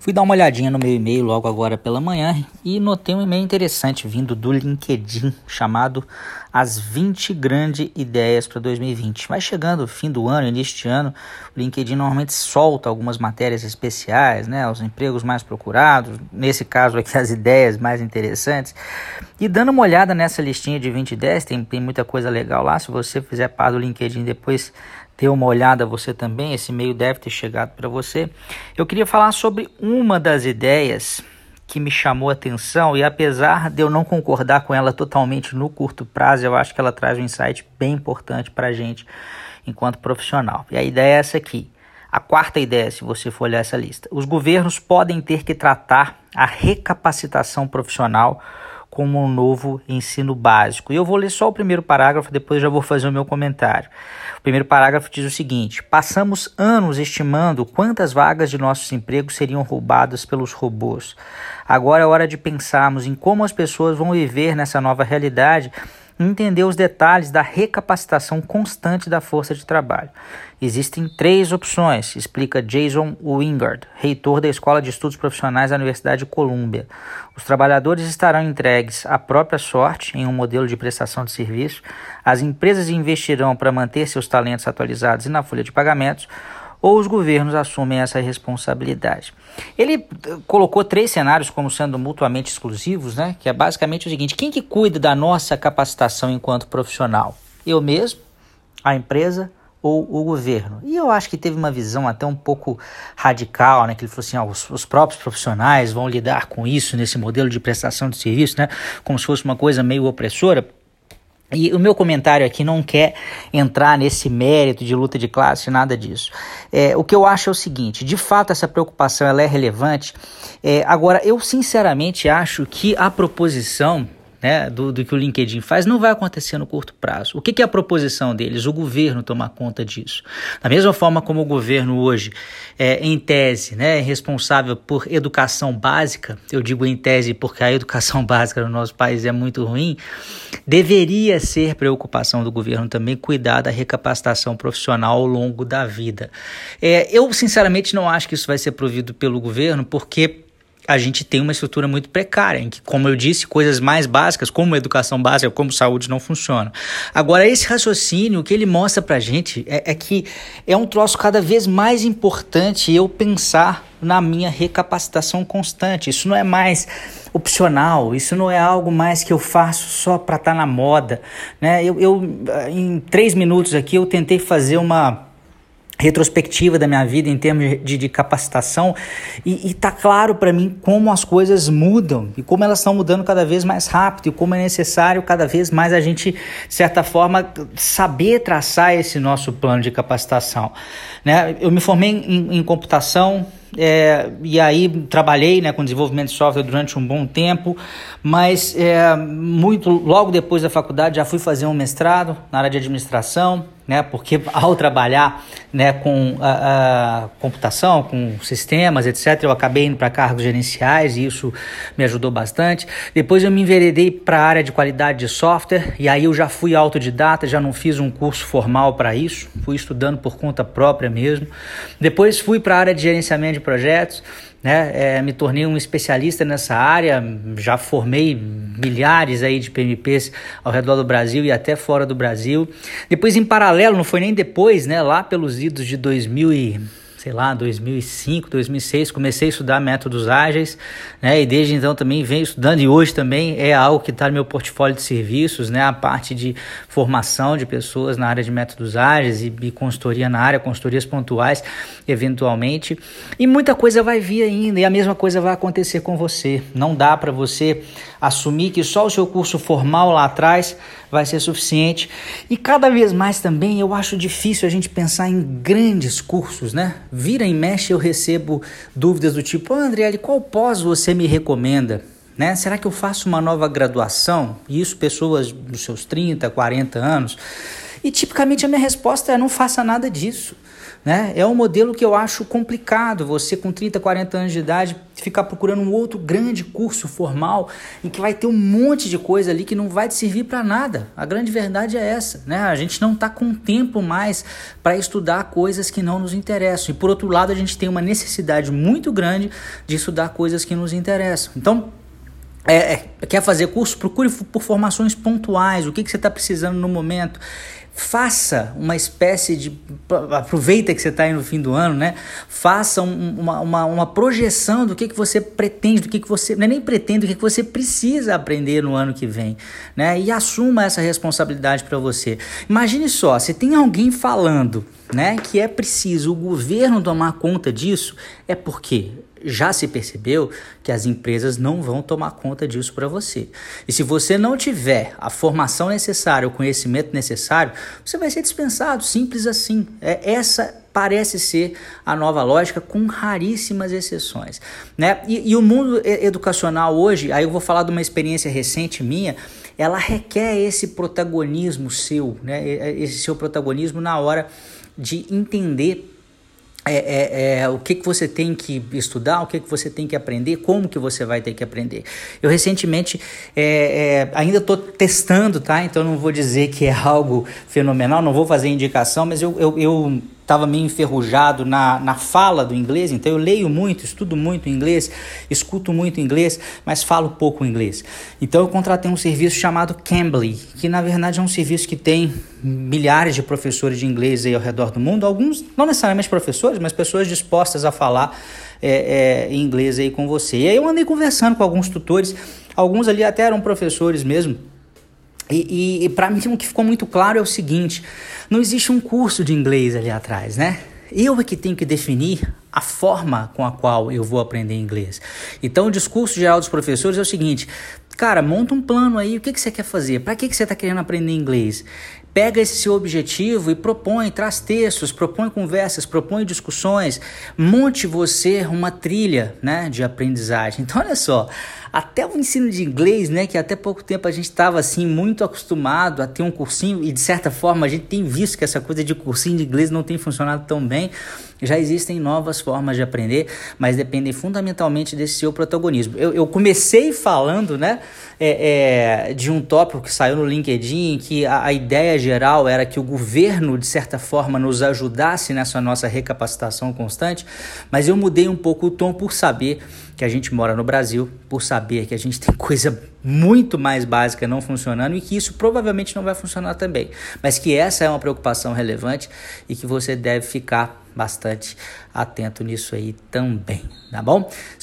Fui dar uma olhadinha no meu e-mail logo agora pela manhã e notei um e-mail interessante vindo do LinkedIn chamado As 20 Grandes Ideias para 2020. Vai chegando o fim do ano, início de ano, o LinkedIn normalmente solta algumas matérias especiais, né? Os empregos mais procurados, nesse caso aqui as ideias mais interessantes. E dando uma olhada nessa listinha de 20 ideias, tem, tem muita coisa legal lá. Se você fizer parte do LinkedIn depois dê uma olhada você também, esse e-mail deve ter chegado para você. Eu queria falar sobre uma das ideias que me chamou a atenção e apesar de eu não concordar com ela totalmente no curto prazo, eu acho que ela traz um insight bem importante para a gente enquanto profissional. E a ideia é essa aqui. A quarta ideia, se você for olhar essa lista, os governos podem ter que tratar a recapacitação profissional como um novo ensino básico. E eu vou ler só o primeiro parágrafo, depois já vou fazer o meu comentário. O primeiro parágrafo diz o seguinte: Passamos anos estimando quantas vagas de nossos empregos seriam roubadas pelos robôs. Agora é hora de pensarmos em como as pessoas vão viver nessa nova realidade entender os detalhes da recapacitação constante da força de trabalho. Existem três opções, explica Jason Wingard, reitor da Escola de Estudos Profissionais da Universidade de Colômbia. Os trabalhadores estarão entregues à própria sorte em um modelo de prestação de serviço, as empresas investirão para manter seus talentos atualizados e na folha de pagamentos, ou os governos assumem essa responsabilidade. Ele eh, colocou três cenários como sendo mutuamente exclusivos, né? Que é basicamente o seguinte: quem que cuida da nossa capacitação enquanto profissional? Eu mesmo, a empresa ou o governo. E eu acho que teve uma visão até um pouco radical, né? Que ele falou assim: ah, os, os, próprios profissionais vão lidar com isso nesse modelo de prestação de serviço, né? Como se fosse uma coisa meio opressora. E o meu comentário aqui não quer entrar nesse mérito de luta de classe, nada disso. É, o que eu acho é o seguinte: de fato, essa preocupação ela é relevante. É, agora, eu sinceramente acho que a proposição né, do, do, que o LinkedIn faz não vai acontecer no curto prazo. O que, que, é a proposição deles? O governo tomar conta disso. Da mesma forma como o governo hoje, é, em tese, né, é responsável por educação básica, eu digo em tese porque a educação básica no nosso país é muito ruim, deveria ser preocupação do governo também cuidar da recapacitação profissional ao longo da vida. É, eu, sinceramente, não acho que isso vai ser provido pelo governo, porque a gente tem uma estrutura muito precária, em que, como eu disse, coisas mais básicas, como educação básica, como saúde, não funcionam. Agora, esse raciocínio, o que ele mostra pra gente é, é que é um troço cada vez mais importante eu pensar na minha recapacitação constante. Isso não é mais opcional, isso não é algo mais que eu faço só para estar tá na moda. Né? Eu, eu, em três minutos aqui, eu tentei fazer uma retrospectiva da minha vida em termos de, de capacitação e, está claro para mim como as coisas mudam e como elas estão mudando cada vez mais rápido e como é necessário cada vez mais a gente, de certa forma, saber traçar esse nosso plano de capacitação. Né? Eu me formei em, em computação, é, e aí trabalhei né, com desenvolvimento de software durante um bom tempo, mas é, muito logo depois da faculdade já fui fazer um mestrado na área de administração, né, porque ao trabalhar né, com a, a computação, com sistemas, etc., eu acabei indo para cargos gerenciais e isso me ajudou bastante. Depois eu me enveredei para a área de qualidade de software e aí eu já fui autodidata, já não fiz um curso formal para isso, fui estudando por conta própria mesmo. Depois fui para a área de gerenciamento de projetos, né? É, me tornei um especialista nessa área, já formei milhares aí de PMPs ao redor do Brasil e até fora do Brasil. Depois, em paralelo, não foi nem depois, né? Lá pelos idos de 2000 e sei lá, 2005, 2006, comecei a estudar métodos ágeis, né? E desde então também venho estudando e hoje também é algo que está no meu portfólio de serviços, né? A parte de formação de pessoas na área de métodos ágeis e, e consultoria na área, consultorias pontuais, eventualmente. E muita coisa vai vir ainda e a mesma coisa vai acontecer com você. Não dá para você assumir que só o seu curso formal lá atrás vai ser suficiente. E cada vez mais também eu acho difícil a gente pensar em grandes cursos, né? Vira e mexe eu recebo dúvidas do tipo: oh, qual pós você me recomenda? Né? Será que eu faço uma nova graduação? Isso pessoas dos seus 30, 40 anos. E tipicamente a minha resposta é: não faça nada disso. Né? É um modelo que eu acho complicado. Você, com 30, 40 anos de idade, ficar procurando um outro grande curso formal em que vai ter um monte de coisa ali que não vai te servir para nada. A grande verdade é essa. Né? A gente não está com tempo mais para estudar coisas que não nos interessam. E por outro lado, a gente tem uma necessidade muito grande de estudar coisas que nos interessam. Então, é, é, quer fazer curso? Procure por formações pontuais, o que, que você está precisando no momento. Faça uma espécie de. Aproveita que você está aí no fim do ano, né? Faça um, uma, uma, uma, projeção do que, que você pretende, do que, que você. Não é nem pretende, do que, que você precisa aprender no ano que vem, né? E assuma essa responsabilidade para você. Imagine só, se tem alguém falando né, que é preciso o governo tomar conta disso, é porque já se percebeu que as empresas não vão tomar conta disso para você. E se você não tiver a formação necessária, o conhecimento necessário, você vai ser dispensado, simples assim. É essa parece ser a nova lógica, com raríssimas exceções. Né? E, e o mundo educacional hoje, aí eu vou falar de uma experiência recente minha, ela requer esse protagonismo seu, né? esse seu protagonismo na hora de entender é, é, é, o que, que você tem que estudar, o que, que você tem que aprender, como que você vai ter que aprender. Eu recentemente é, é ainda estou testando, tá? Então não vou dizer que é algo fenomenal, não vou fazer indicação, mas eu, eu, eu estava meio enferrujado na, na fala do inglês, então eu leio muito, estudo muito inglês, escuto muito inglês, mas falo pouco inglês. Então eu contratei um serviço chamado Cambly, que na verdade é um serviço que tem milhares de professores de inglês aí ao redor do mundo, alguns não necessariamente professores, mas pessoas dispostas a falar é, é, inglês aí com você. E aí eu andei conversando com alguns tutores, alguns ali até eram professores mesmo, e, e, e para mim o que ficou muito claro é o seguinte: não existe um curso de inglês ali atrás, né? Eu é que tenho que definir a forma com a qual eu vou aprender inglês. Então, o discurso geral dos professores é o seguinte: cara, monta um plano aí, o que, que você quer fazer? Para que, que você está querendo aprender inglês? Pega esse seu objetivo e propõe, traz textos, propõe conversas, propõe discussões, monte você uma trilha né, de aprendizagem. Então, olha só, até o ensino de inglês, né, que até pouco tempo a gente estava assim muito acostumado a ter um cursinho e de certa forma a gente tem visto que essa coisa de cursinho de inglês não tem funcionado tão bem. Já existem novas formas de aprender, mas dependem fundamentalmente desse seu protagonismo. Eu, eu comecei falando, né, é, é, de um tópico que saiu no LinkedIn que a, a ideia geral era que o governo de certa forma nos ajudasse nessa nossa recapacitação constante, mas eu mudei um pouco o tom por saber que a gente mora no Brasil, por saber que a gente tem coisa muito mais básica não funcionando e que isso provavelmente não vai funcionar também. Mas que essa é uma preocupação relevante e que você deve ficar bastante atento nisso aí também, tá bom?